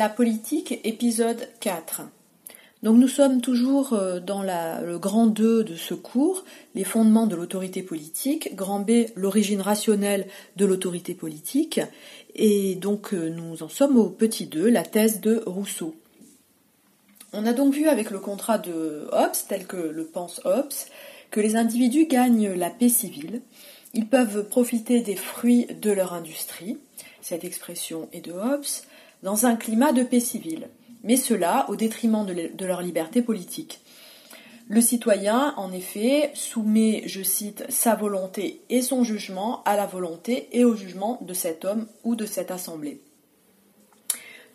La politique, épisode 4. Donc nous sommes toujours euh, dans le grand 2 de ce cours, les fondements de l'autorité politique, grand B, l'origine rationnelle de l'autorité politique, et donc euh, nous en sommes au petit 2, la thèse de Rousseau. On a donc vu avec le contrat de Hobbes, tel que le pense Hobbes, que les individus gagnent la paix civile, ils peuvent profiter des fruits de leur industrie, cette expression est de Hobbes, dans un climat de paix civile, mais cela au détriment de leur liberté politique. Le citoyen, en effet, soumet, je cite, sa volonté et son jugement à la volonté et au jugement de cet homme ou de cette assemblée.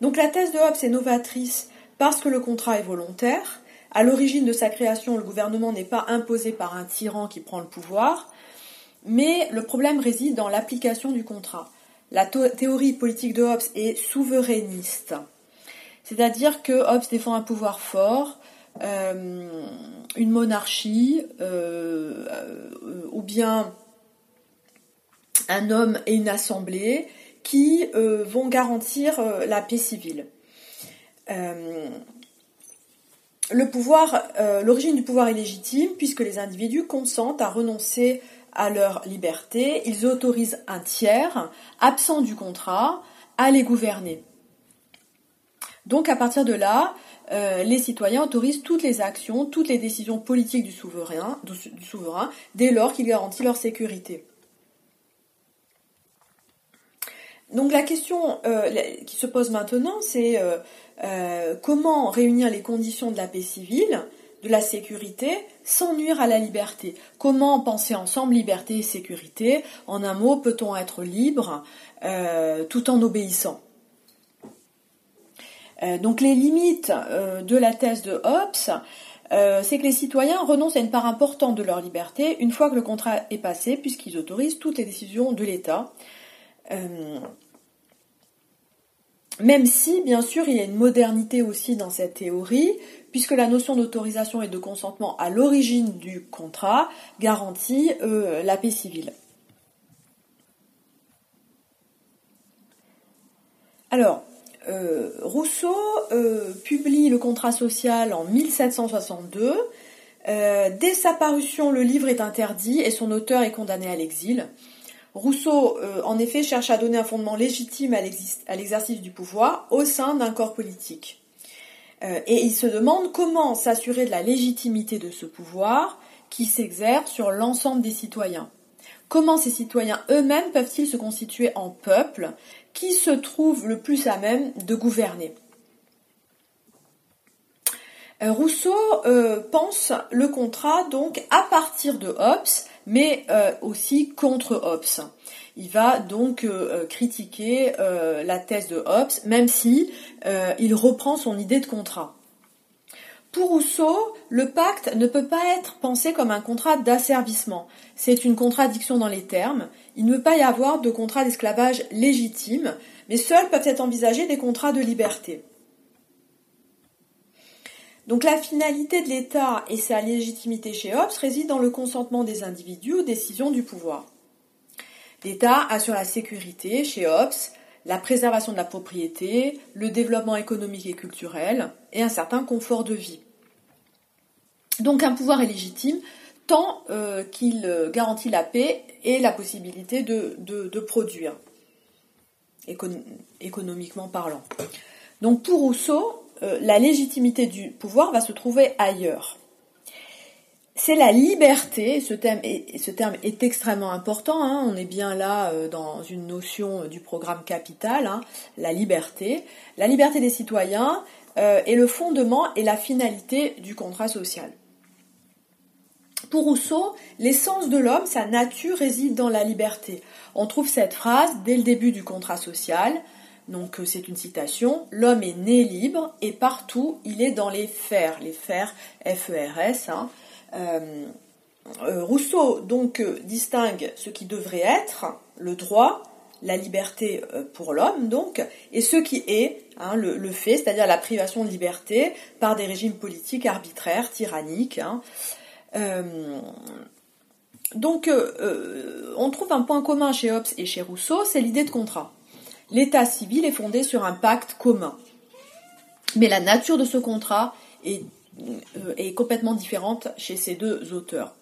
Donc la thèse de Hobbes est novatrice parce que le contrat est volontaire. À l'origine de sa création, le gouvernement n'est pas imposé par un tyran qui prend le pouvoir, mais le problème réside dans l'application du contrat. La théorie politique de Hobbes est souverainiste, c'est-à-dire que Hobbes défend un pouvoir fort, euh, une monarchie, euh, euh, ou bien un homme et une assemblée qui vont garantir la paix civile. le pouvoir, l'origine du pouvoir est légitime puisque les individus consentent à renoncer à leur liberté, ils autorisent un tiers, absent du contrat, à les gouverner. Donc à partir de là, euh, les citoyens autorisent toutes les actions, toutes les décisions politiques du souverain, dès lors qu'il garantit leur sécurité. Donc la question euh, qui se pose maintenant, c'est euh, comment réunir les conditions de la paix civile de la sécurité sans nuire à la liberté. Comment penser ensemble liberté et sécurité En un mot, peut-on être libre euh, tout en obéissant euh, Donc les limites euh, de la thèse de Hobbes, c'est que les citoyens renoncent à une part importante de leur liberté une fois que le contrat est passé, puisqu'ils autorisent toutes les décisions de l'État. Même si, bien sûr, il y a une modernité aussi dans cette théorie, puisque la notion d'autorisation et de consentement à l'origine du contrat garantit euh, la paix civile. Alors, euh, Rousseau euh, publie le contrat social en 1762. dès sa parution, le livre est interdit et son auteur est condamné à l'exil. Rousseau, en effet, cherche à donner un fondement légitime à l'exercice du pouvoir au sein d'un corps politique. Euh, et il se demande comment s'assurer de la légitimité de ce pouvoir qui s'exerce sur l'ensemble des citoyens. Comment ces citoyens eux-mêmes peuvent-ils se constituer en peuple qui se trouve le plus à même de gouverner? Euh, Rousseau pense le contrat donc à partir de Hobbes mais euh, aussi contre Hobbes. Il va donc euh, euh, critiquer la thèse de Hobbes, même si il reprend son idée de contrat. Pour Rousseau, le pacte ne peut pas être pensé comme un contrat d'asservissement. C'est une contradiction dans les termes. Il ne peut pas y avoir de contrat d'esclavage légitime, mais seuls peuvent être envisagés des contrats de liberté. Donc la finalité de l'État et sa légitimité chez Hobbes réside dans le consentement des individus aux décisions du pouvoir. L'État assure la sécurité chez Hobbes, la préservation de la propriété, le développement économique et culturel et un certain confort de vie. Donc un pouvoir est légitime tant euh, qu'il garantit la paix et la possibilité de, produire, économiquement parlant. Donc pour Rousseau, euh, la légitimité du pouvoir va se trouver ailleurs. C'est la liberté, ce terme est, extrêmement important, hein. on est bien là euh, dans une notion du programme capital, hein, la liberté. La liberté des citoyens euh, est le fondement et la finalité du contrat social. Pour Rousseau, l'essence de l'homme, sa nature réside dans la liberté. On trouve cette phrase dès le début du contrat social. Donc euh, c'est une citation. L'homme est né libre et partout il est dans les fers, les fers F-E-R-S. Hein. Euh, euh, Rousseau donc distingue ce qui devrait être le droit, la liberté pour l'homme donc, et ce qui est hein, le, fait, c'est-à-dire la privation de liberté par des régimes politiques arbitraires, tyranniques. Hein. donc on trouve un point commun chez Hobbes et chez Rousseau, c'est l'idée de contrat. L'état civil est fondé sur un pacte commun. Mais la nature de ce contrat est, est complètement différente chez ces deux auteurs.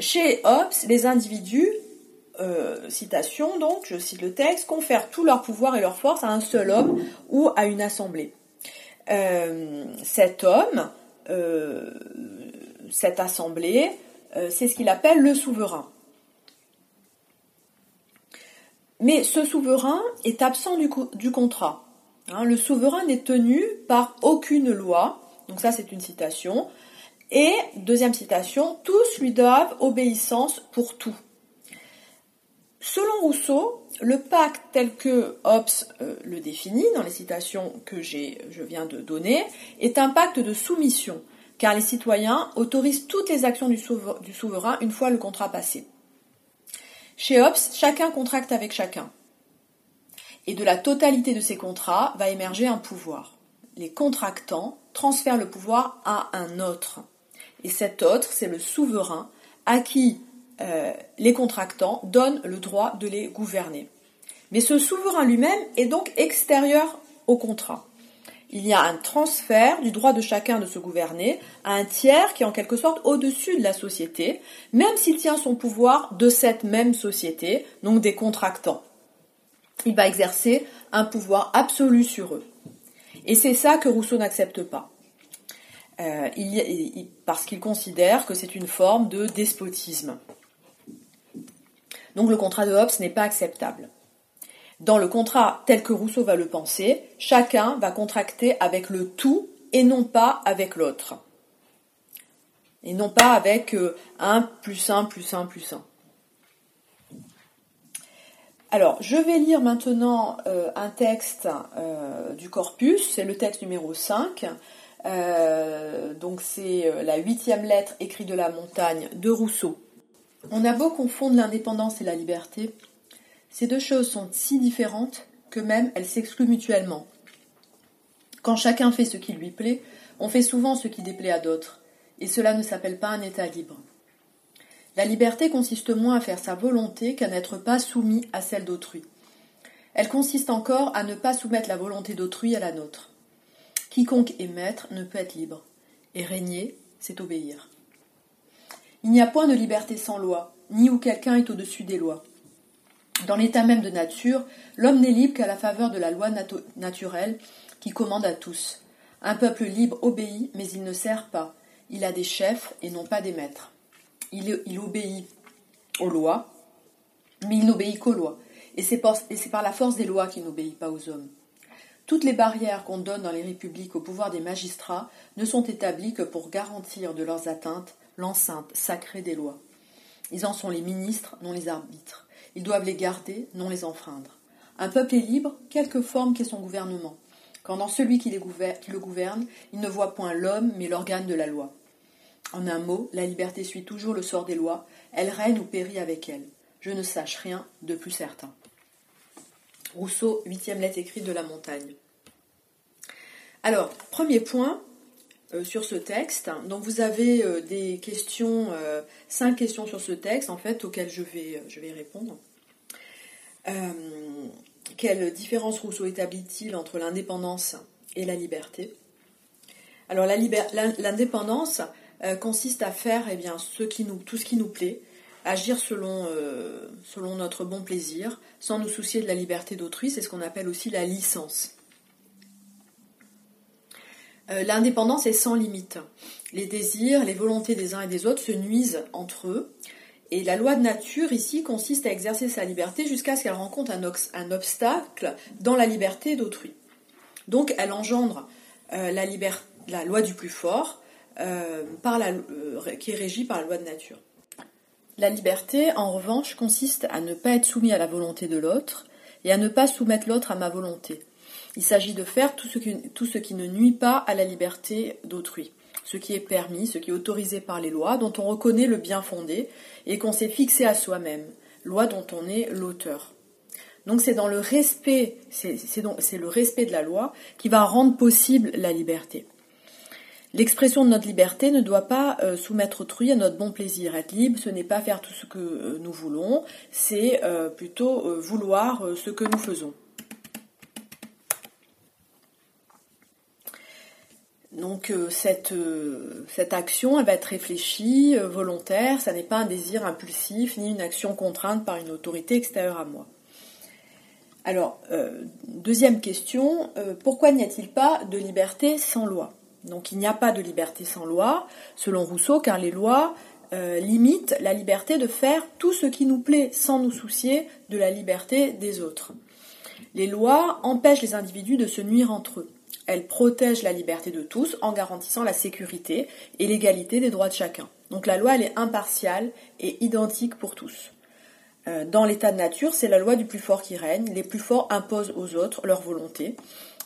chez Hobbes, les individus euh, citation donc, je cite le texte, confèrent tout leur pouvoir et leur force à un seul homme ou à une assemblée. Euh, cet homme, euh, cette assemblée, c'est ce qu'il appelle le souverain. Mais ce souverain est absent du, du contrat. Hein. le souverain n'est tenu par aucune loi, donc ça c'est une citation, et deuxième citation, tous lui doivent obéissance pour tout. Selon Rousseau, le pacte tel que Hobbes euh, le définit dans les citations que je viens de donner est un pacte de soumission, car les citoyens autorisent toutes les actions du, du souverain une fois le contrat passé. Chez Hobbes, chacun contracte avec chacun. Et de la totalité de ces contrats va émerger un pouvoir. Les contractants transfèrent le pouvoir à un autre. Et cet autre, c'est le souverain à qui euh, les contractants donnent le droit de les gouverner. Mais ce souverain lui-même est donc extérieur au contrat. Il y a un transfert du droit de chacun de se gouverner à un tiers qui est en quelque sorte au-dessus de la société, même s'il tient son pouvoir de cette même société, donc des contractants. Il va exercer un pouvoir absolu sur eux. Et c'est ça que Rousseau n'accepte pas. Euh, parce qu'il considère que c'est une forme de despotisme. Donc le contrat de Hobbes n'est pas acceptable. Dans le contrat tel que Rousseau va le penser, chacun va contracter avec le tout et non pas avec l'autre. Et non pas avec 1 euh, plus 1 plus 1 plus 1. Alors, je vais lire maintenant euh, un texte euh, du corpus, c'est le texte numéro 5. donc c'est la huitième lettre écrite de la montagne de Rousseau on a beau confondre l'indépendance et la liberté, ces deux choses sont si différentes que même elles s'excluent mutuellement. Quand chacun fait ce qui lui plaît, on fait souvent ce qui déplaît à d'autres, et cela ne s'appelle pas un État libre. La liberté consiste moins à faire sa volonté qu'à n'être pas soumis à celle d'autrui. Elle consiste encore à ne pas soumettre la volonté d'autrui à la nôtre. Quiconque est maître ne peut être libre, et régner, c'est obéir. Il n'y a point de liberté sans loi, ni où quelqu'un est au-dessus des lois. Dans l'état même de nature, l'homme n'est libre qu'à la faveur de la loi naturelle qui commande à tous. Un peuple libre obéit, mais il ne sert pas. Il a des chefs et non pas des maîtres. Il, obéit aux lois, mais il n'obéit qu'aux lois. Et c'est par, la force des lois qu'il n'obéit pas aux hommes. Toutes les barrières qu'on donne dans les républiques au pouvoir des magistrats ne sont établies que pour garantir de leurs atteintes l'enceinte sacrée des lois. Ils en sont les ministres, non les arbitres. Ils doivent les garder, non les enfreindre. Un peuple est libre, quelque forme qu'est son gouvernement. Quand dans celui qui le gouverne, il ne voit point l'homme, mais l'organe de la loi. En un mot, la liberté suit toujours le sort des lois, elle règne ou périt avec elle. Je ne sache rien de plus certain. Rousseau, huitième lettre écrite de la montagne. Alors, premier point, euh, sur ce texte. Donc vous avez euh, des questions, euh, cinq questions sur ce texte en fait auxquelles je vais, je vais répondre. quelle différence Rousseau établit-il entre l'indépendance et la liberté? Alors l'indépendance consiste à faire eh tout ce qui nous plaît, agir selon, selon notre bon plaisir, sans nous soucier de la liberté d'autrui, c'est ce qu'on appelle aussi la licence. Euh, l'indépendance est sans limite. Les désirs, les volontés des uns et des autres se nuisent entre eux. Et la loi de nature ici consiste à exercer sa liberté jusqu'à ce qu'elle rencontre un, obstacle dans la liberté d'autrui. Donc elle engendre euh, la, loi du plus fort euh, qui est régie par la loi de nature. La liberté, en revanche, consiste à ne pas être soumis à la volonté de l'autre et à ne pas soumettre l'autre à ma volonté. Il s'agit de faire tout ce, qui, tout ce qui ne nuit pas à la liberté d'autrui, ce qui est permis, ce qui est autorisé par les lois, dont on reconnaît le bien fondé et qu'on s'est fixé à soi-même, loi dont on est l'auteur. Donc c'est dans le respect, c'est le respect de la loi qui va rendre possible la liberté. L'expression de notre liberté ne doit pas euh, soumettre autrui à notre bon plaisir. Être libre, ce n'est pas faire tout ce que euh, nous voulons, c'est euh, plutôt vouloir ce que nous faisons. Donc cette, cette action, elle va être réfléchie, volontaire, ça n'est pas un désir impulsif ni une action contrainte par une autorité extérieure à moi. Alors, deuxième question, pourquoi n'y a-t-il pas de liberté sans loi? Donc il n'y a pas de liberté sans loi, selon Rousseau, car les lois euh, limite la liberté de faire tout ce qui nous plaît sans nous soucier de la liberté des autres. Les lois empêchent les individus de se nuire entre eux. Elles protègent la liberté de tous en garantissant la sécurité et l'égalité des droits de chacun. Donc la loi, elle est impartiale et identique pour tous. Euh, dans l'état de nature, c'est la loi du plus fort qui règne. Les plus forts imposent aux autres leur volonté.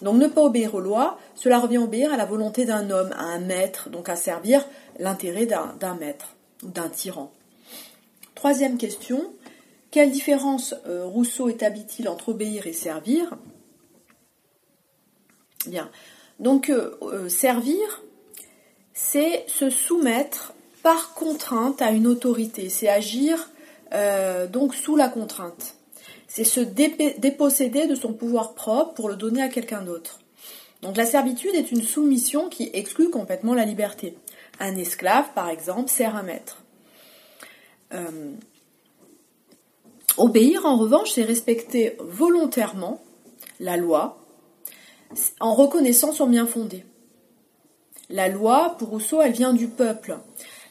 Donc ne pas obéir aux lois, cela revient à obéir à la volonté d'un homme, à un maître, donc à servir l'intérêt d'un maître d'un tyran. Troisième question, quelle différence euh, Rousseau établit-il entre obéir et servir? Bien, donc euh, euh, servir, c'est se soumettre par contrainte à une autorité, c'est agir donc sous la contrainte. C'est se déposséder de son pouvoir propre pour le donner à quelqu'un d'autre. Donc la servitude est une soumission qui exclut complètement la liberté. Un esclave, par exemple, sert un maître. Euh, obéir, en revanche, c'est respecter volontairement la loi en reconnaissant son bien fondé. La loi, pour Rousseau, elle vient du peuple.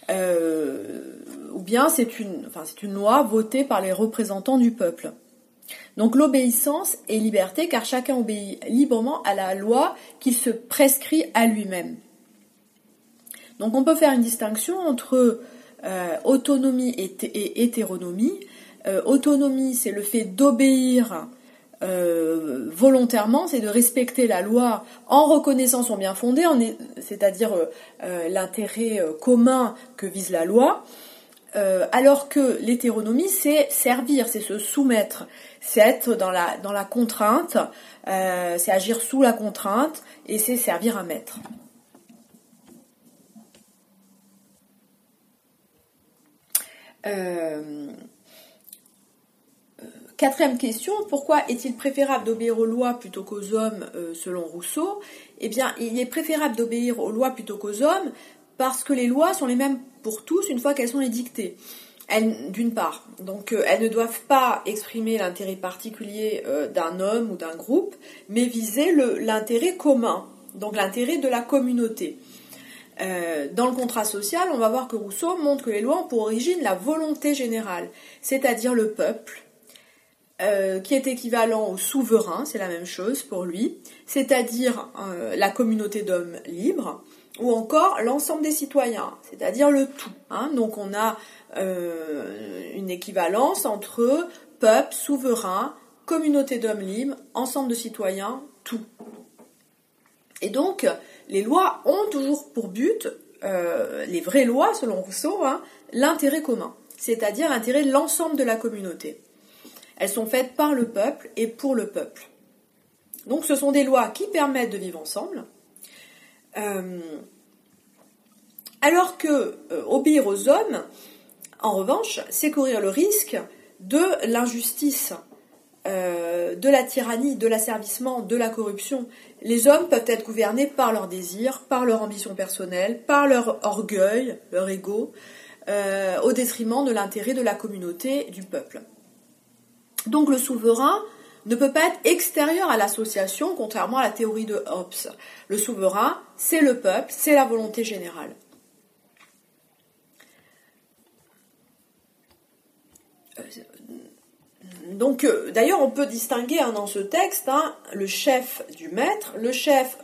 Euh, ou bien c'est une, enfin, c'est une loi votée par les représentants du peuple. Donc l'obéissance est liberté car chacun obéit librement à la loi qu'il se prescrit à lui-même. Donc on peut faire une distinction entre euh, autonomie et, hétéronomie. Euh, autonomie, c'est le fait d'obéir euh, volontairement, c'est de respecter la loi en reconnaissant son bien fondé, c'est-à-dire l'intérêt commun que vise la loi. Alors que l'hétéronomie, c'est servir, c'est se soumettre, c'est être dans la, contrainte, c'est agir sous la contrainte et c'est servir un maître. Euh, quatrième question, pourquoi est-il préférable d'obéir aux lois plutôt qu'aux hommes euh, selon Rousseau? Eh bien, il est préférable d'obéir aux lois plutôt qu'aux hommes parce que les lois sont les mêmes pour tous une fois qu'elles sont édictées. D'une part, donc euh, elles ne doivent pas exprimer l'intérêt particulier d'un homme ou d'un groupe, mais viser l'intérêt commun, donc l'intérêt de la communauté. Euh, dans le contrat social, on va voir que Rousseau montre que les lois ont pour origine la volonté générale, c'est-à-dire le peuple, euh, qui est équivalent au souverain, c'est la même chose pour lui, c'est-à-dire euh, la communauté d'hommes libres, ou encore l'ensemble des citoyens, c'est-à-dire le tout. Hein. Donc on a une équivalence entre peuple, souverain, communauté d'hommes libres, ensemble de citoyens, tout. Et donc, les lois ont toujours pour but, euh, les vraies lois selon Rousseau, hein, l'intérêt commun, c'est-à-dire l'intérêt de l'ensemble de la communauté. Elles sont faites par le peuple et pour le peuple. Donc ce sont des lois qui permettent de vivre ensemble. Euh, alors que euh, obéir aux hommes, en revanche, c'est courir le risque de l'injustice euh, de la tyrannie, de l'asservissement, de la corruption. Les hommes peuvent être gouvernés par leurs désirs, par leur ambition personnelle, par leur orgueil, leur ego, au détriment de l'intérêt de la communauté, du peuple. Donc le souverain ne peut pas être extérieur à l'association, contrairement à la théorie de Hobbes. Le souverain, c'est le peuple, c'est la volonté générale. Euh, donc, euh, d'ailleurs, on peut distinguer hein, dans ce texte hein, le chef du maître. Le chef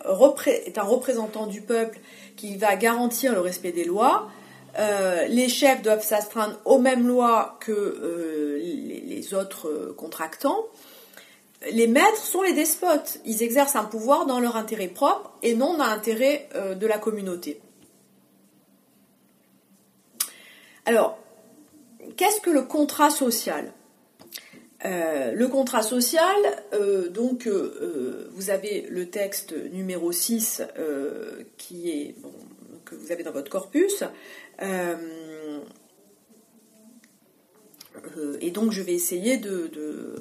est un représentant du peuple qui va garantir le respect des lois. Euh, les chefs doivent s'astreindre aux mêmes lois que les, autres contractants. Les maîtres sont les despotes. Ils exercent un pouvoir dans leur intérêt propre et non dans l'intérêt de la communauté. Alors, qu'est-ce que le contrat social? Euh, le contrat social, euh, donc euh, vous avez le texte numéro 6 qui est que vous avez dans votre corpus. et donc je vais essayer de,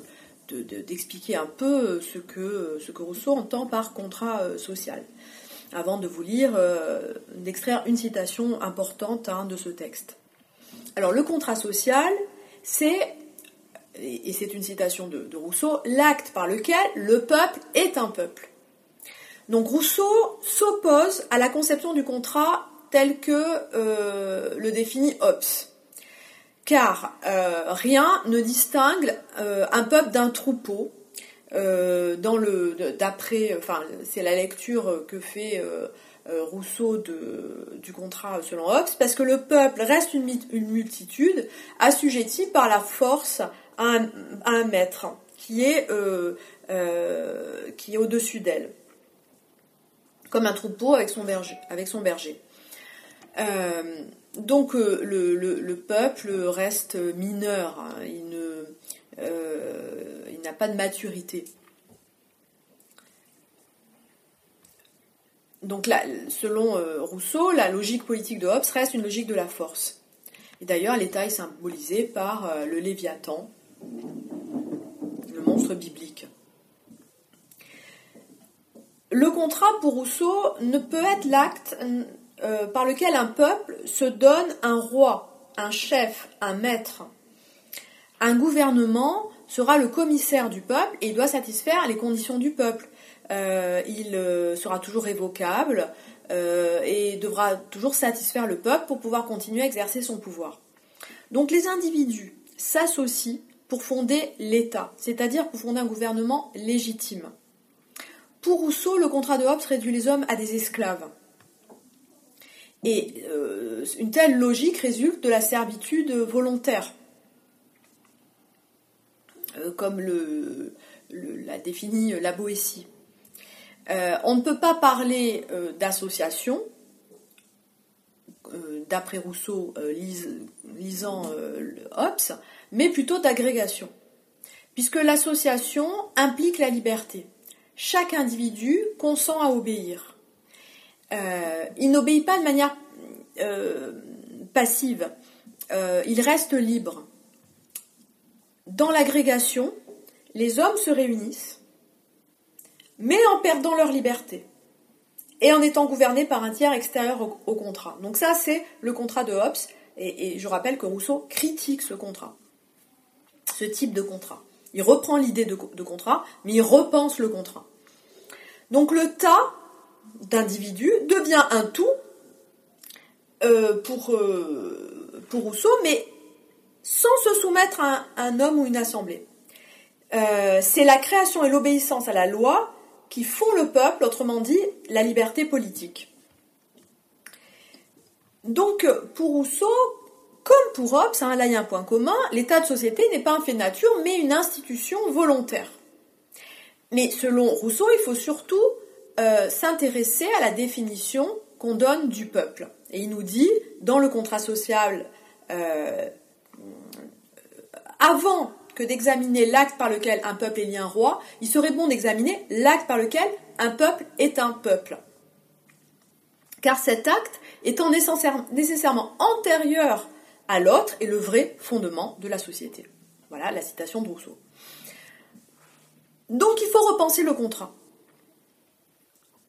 d'expliquer un peu ce que, ce que Rousseau entend par contrat social. avant de vous lire, d'extraire une citation importante hein, de ce texte. Alors le contrat social, c'est, et c'est une citation de, Rousseau, l'acte par lequel le peuple est un peuple. Donc Rousseau s'oppose à la conception du contrat tel que euh, le définit Hobbes. Car euh, rien ne distingue euh, un peuple d'un troupeau. dans le d'après, enfin c'est la lecture que fait euh, Rousseau du contrat selon Hobbes, parce que le peuple reste une, multitude assujettie par la force à un, maître qui est, euh, euh, est au-dessus d'elle, comme un troupeau avec son berger. Avec son berger. Donc le, peuple reste mineur, hein. il n'a pas de maturité. Donc là, selon euh, Rousseau, la logique politique de Hobbes reste une logique de la force. Et d'ailleurs, l'État est symbolisé par euh, le Léviathan, le monstre biblique. Le contrat, pour Rousseau, ne peut être l'acte euh, par lequel un peuple se donne un roi, un chef, un maître. Un gouvernement sera le commissaire du peuple et il doit satisfaire les conditions du peuple. Euh, il euh, sera toujours révocable et devra toujours satisfaire le peuple pour pouvoir continuer à exercer son pouvoir. Donc les individus s'associent pour fonder l'État, c'est-à-dire pour fonder un gouvernement légitime. Pour Rousseau, le contrat de Hobbes réduit les hommes à des esclaves. Et une telle logique résulte de la servitude volontaire, comme l'a défini la Boétie. Euh, on ne peut pas parler euh, d'association, euh, d'après Rousseau lisant Hobbes, mais plutôt d'agrégation, puisque l'association implique la liberté. Chaque individu consent à obéir. Il n'obéit pas de manière passive, il reste libre. Dans l'agrégation, les hommes se réunissent mais en perdant leur liberté et en étant gouvernés par un tiers extérieur au, contrat. Donc ça, c'est le contrat de Hobbes, et, je rappelle que Rousseau critique ce contrat, ce type de contrat. Il reprend l'idée de, contrat, mais il repense le contrat. Donc le tas d'individus devient un tout euh, pour, euh, pour Rousseau, mais sans se soumettre à un, homme ou une assemblée. Euh, c'est la création et l'obéissance à la loi qui font le peuple, autrement dit la liberté politique. Donc pour Rousseau, comme pour Hobbes, hein, là il y a un point commun, l'état de société n'est pas un fait de nature, mais une institution volontaire. Mais selon Rousseau, il faut surtout euh, s'intéresser à la définition qu'on donne du peuple. Et il nous dit, dans le contrat social, euh, avant que d'examiner l'acte par lequel un peuple est lié à un roi, il serait bon d'examiner l'acte par lequel un peuple est un peuple. Car cet acte étant nécessairement antérieur à l'autre est le vrai fondement de la société. Voilà la citation de Rousseau. Donc il faut repenser le contrat.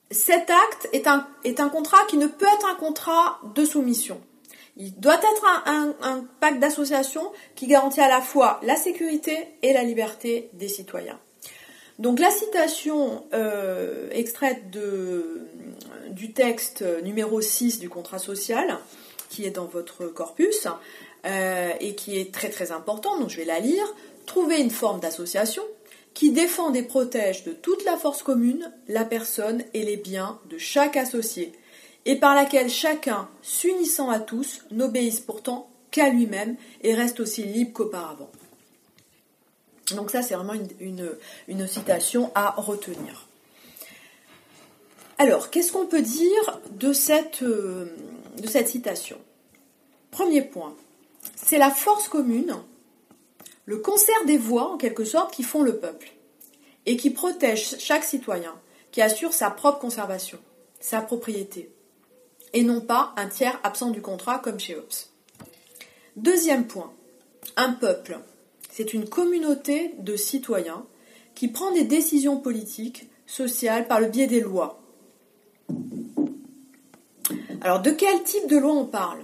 Cet acte est un, est un contrat qui ne peut être un contrat de soumission. Il doit être un, pacte d'association qui garantit à la fois la sécurité et la liberté des citoyens. Donc la citation euh, extraite de, du texte numéro 6 du contrat social, qui est dans votre corpus, euh, et qui est très très important, donc je vais la lire, trouver une forme d'association qui défend et protège de toute la force commune la personne et les biens de chaque associé, et par laquelle chacun, s'unissant à tous, n'obéisse pourtant qu'à lui-même et reste aussi libre qu'auparavant. Donc ça, c'est vraiment une, citation à retenir. Alors, qu'est-ce qu'on peut dire de cette, euh, de cette citation? Premier point, c'est la force commune, le concert des voix, en quelque sorte, qui font le peuple, et qui protège chaque citoyen, qui assure sa propre conservation, sa propriété, et non pas un tiers absent du contrat comme chez Hobbes. Deuxième point, un peuple. C'est une communauté de citoyens qui prend des décisions politiques, sociales par le biais des lois. Alors de quel type de loi on parle?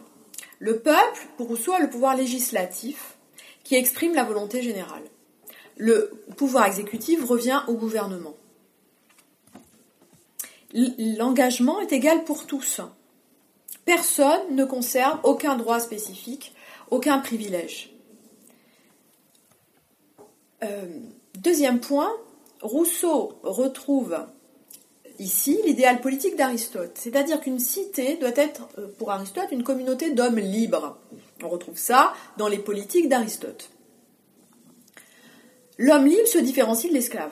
Le peuple, pour a le pouvoir législatif qui exprime la volonté générale. Le pouvoir exécutif revient au gouvernement. L'engagement est égal pour tous. Personne ne conserve aucun droit spécifique, aucun privilège. Euh, deuxième point, Rousseau retrouve ici l'idéal politique d'Aristote, c'est-à-dire qu'une cité doit être, euh, pour Aristote, une communauté d'hommes libres. On retrouve ça dans les politiques d'Aristote. L'homme libre se différencie de l'esclave.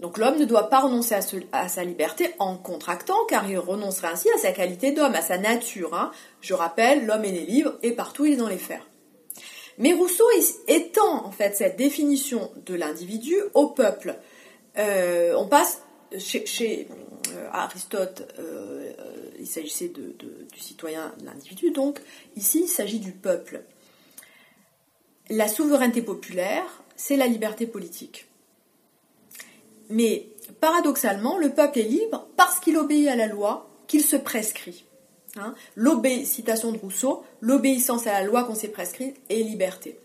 Donc l'homme ne doit pas renoncer à, sa liberté en contractant, car il renoncerait ainsi à sa qualité d'homme, à sa nature. Hein. Je rappelle, l'homme est libre et partout il est dans les fers. Mais Rousseau étend en fait cette définition de l'individu au peuple. Euh, on passe chez, euh, Aristote, euh, il s'agissait du citoyen, de l'individu, donc ici il s'agit du peuple. La souveraineté populaire, c'est la liberté politique. Mais paradoxalement, le peuple est libre parce qu'il obéit à la loi qu'il se prescrit. Hein. citation de Rousseau, l'obéissance à la loi qu'on s'est prescrite est liberté.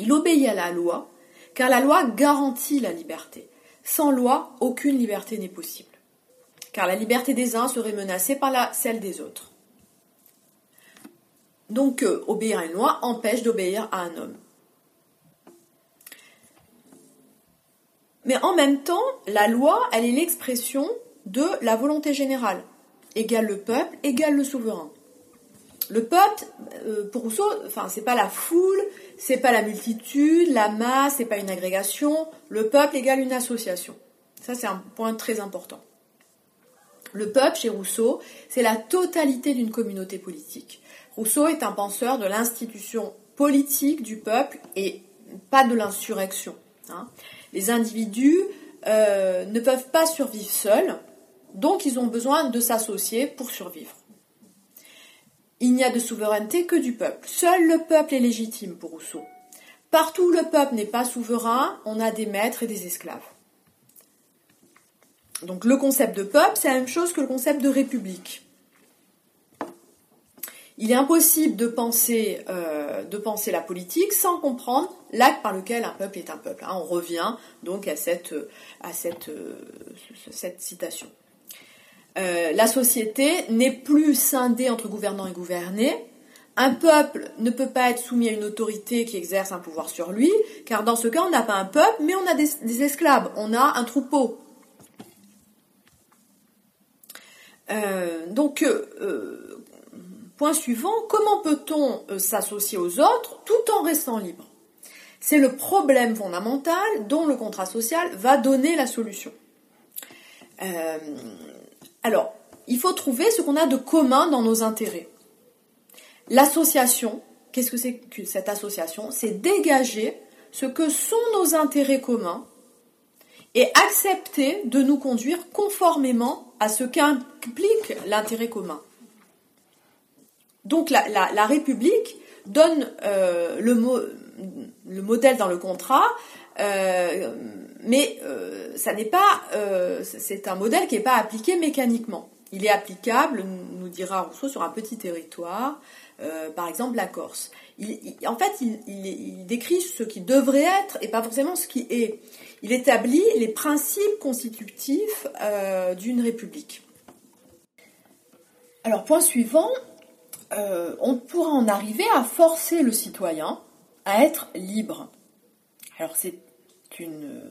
Il obéit à la loi car la loi garantit la liberté. Sans loi, aucune liberté n'est possible. Car la liberté des uns serait menacée par celle des autres. Donc, euh, obéir à une loi empêche d'obéir à un homme. Mais en même temps, la loi, elle est l'expression de la volonté générale. Égale le peuple, égale le souverain. Le peuple, pour Rousseau, enfin, c'est pas la foule, c'est pas la multitude, la masse, c'est pas une agrégation. Le peuple égale une association. Ça, c'est un point très important. Le peuple, chez Rousseau, c'est la totalité d'une communauté politique. Rousseau est un penseur de l'institution politique du peuple et pas de l'insurrection. Hein. Les individus euh, ne peuvent pas survivre seuls, donc ils ont besoin de s'associer pour survivre. Il n'y a de souveraineté que du peuple. Seul le peuple est légitime pour Rousseau. Partout où le peuple n'est pas souverain, on a des maîtres et des esclaves. Donc le concept de peuple, c'est la même chose que le concept de république il est impossible de penser, euh, la politique sans comprendre l'acte par lequel un peuple est un peuple. Hein. On revient donc à cette, euh, cette citation. Euh, la société n'est plus scindée entre gouvernants et gouvernés. Un peuple ne peut pas être soumis à une autorité qui exerce un pouvoir sur lui, car dans ce cas, on n'a pas un peuple, mais on a des, esclaves, on a un troupeau. donc, Point suivant, comment peut-on euh, s'associer aux autres tout en restant libre? C'est le problème fondamental dont le contrat social va donner la solution. Euh, alors, il faut trouver ce qu'on a de commun dans nos intérêts. L'association, qu'est-ce que c'est que cette association? C'est dégager ce que sont nos intérêts communs et accepter de nous conduire conformément à ce qu'implique l'intérêt commun. Donc la, République donne euh, le, le, modèle dans le contrat, euh, mais euh, pas, c'est un modèle qui n'est pas appliqué mécaniquement. Il est applicable, nous dira Rousseau, sur un petit territoire, par exemple la Corse. en fait, il, il, décrit ce qui devrait être et pas forcément ce qui est. Il établit les principes constitutifs d'une république. Alors, point suivant, euh, on pourra en arriver à forcer le citoyen à être libre. Alors c'est une,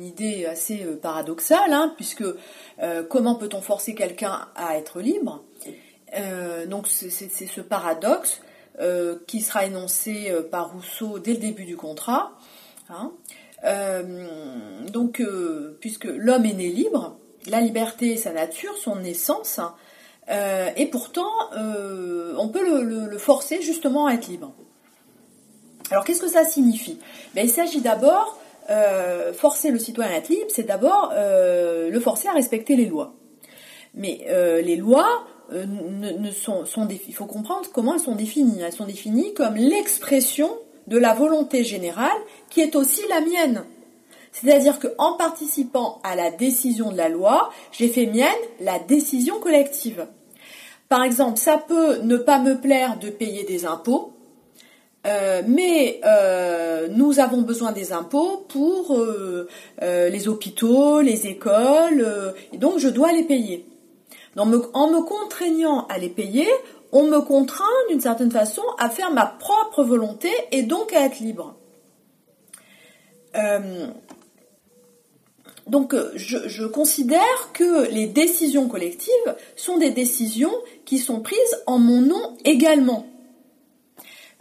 idée assez euh, paradoxale, hein, puisque euh, comment peut-on forcer quelqu'un à être libre? Donc c'est ce paradoxe qui sera énoncé par Rousseau dès le début du contrat. Hein. donc puisque l'homme est né libre, la liberté sa nature, son essence, euh, et pourtant, euh, on peut le, forcer justement à être libre. Alors qu'est-ce que ça signifie? Ben, Il s'agit d'abord, euh, forcer le citoyen à être libre, c'est d'abord le forcer à respecter les lois. Mais les lois, ne, sont, il faut comprendre comment elles sont définies. Elles sont définies comme l'expression de la volonté générale qui est aussi la mienne. C'est-à-dire qu'en participant à la décision de la loi, j'ai fait mienne la décision collective. Par exemple, ça peut ne pas me plaire de payer des impôts, euh, mais euh, nous avons besoin des impôts pour euh, les hôpitaux, les écoles, et donc je dois les payer. en me contraignant à les payer, on me contraint d'une certaine façon à faire ma propre volonté et donc à être libre. donc je, je, considère que les décisions collectives sont des décisions qui sont prises en mon nom également.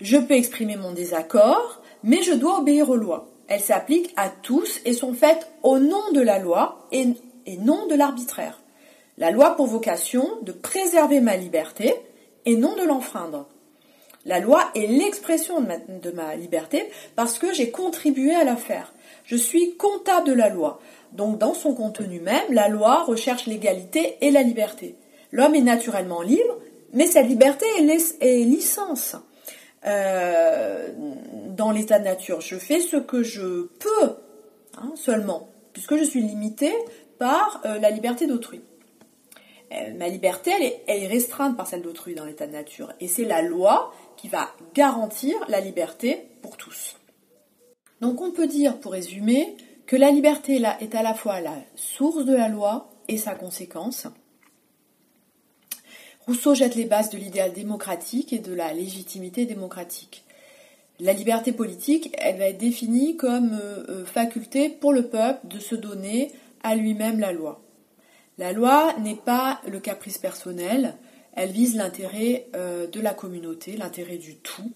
Je peux exprimer mon désaccord, mais je dois obéir aux lois. Elles s'appliquent à tous et sont faites au nom de la loi et, non de l'arbitraire. La loi pour vocation de préserver ma liberté et non de l'enfreindre. La loi est l'expression de ma, liberté parce que j'ai contribué à la faire. Je suis comptable de la loi. Donc dans son contenu même, la loi recherche l'égalité et la liberté. L'homme est naturellement libre, mais sa liberté est licence. Euh, dans l'état de nature. Je fais ce que je peux hein, seulement, puisque je suis limitée par euh, la liberté d'autrui. Euh, ma liberté, est, restreinte par celle d'autrui dans l'état de nature. Et c'est la loi qui va garantir la liberté pour tous. Donc on peut dire, pour résumer, que la liberté est à la fois la source de la loi et sa conséquence. Rousseau jette les bases de l'idéal démocratique et de la légitimité démocratique. La liberté politique, elle va être définie comme euh, euh, faculté pour le peuple de se donner à lui-même la loi. La loi n'est pas le caprice personnel, elle vise l'intérêt euh, de la communauté, l'intérêt du tout.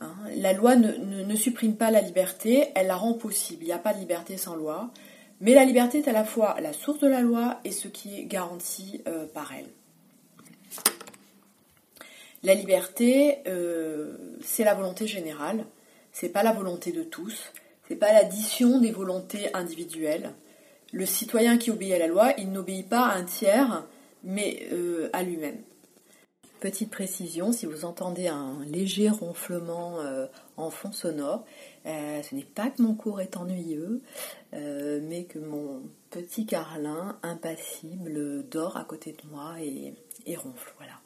Hein, la loi ne, supprime pas la liberté, elle la rend possible. Il n'y a pas de liberté sans loi, mais la liberté est à la fois la source de la loi et ce qui est garanti par elle. La liberté, euh, c'est la volonté générale, c'est pas la volonté de tous, c'est pas l'addition des volontés individuelles. Le citoyen qui obéit à la loi, il n'obéit pas à un tiers, mais euh, à lui-même. Petite précision, si vous entendez un léger ronflement euh, en fond sonore, ce n'est pas que mon cours est ennuyeux, mais que mon petit Carlin impassible dort à côté de moi et, et ronfle. Voilà.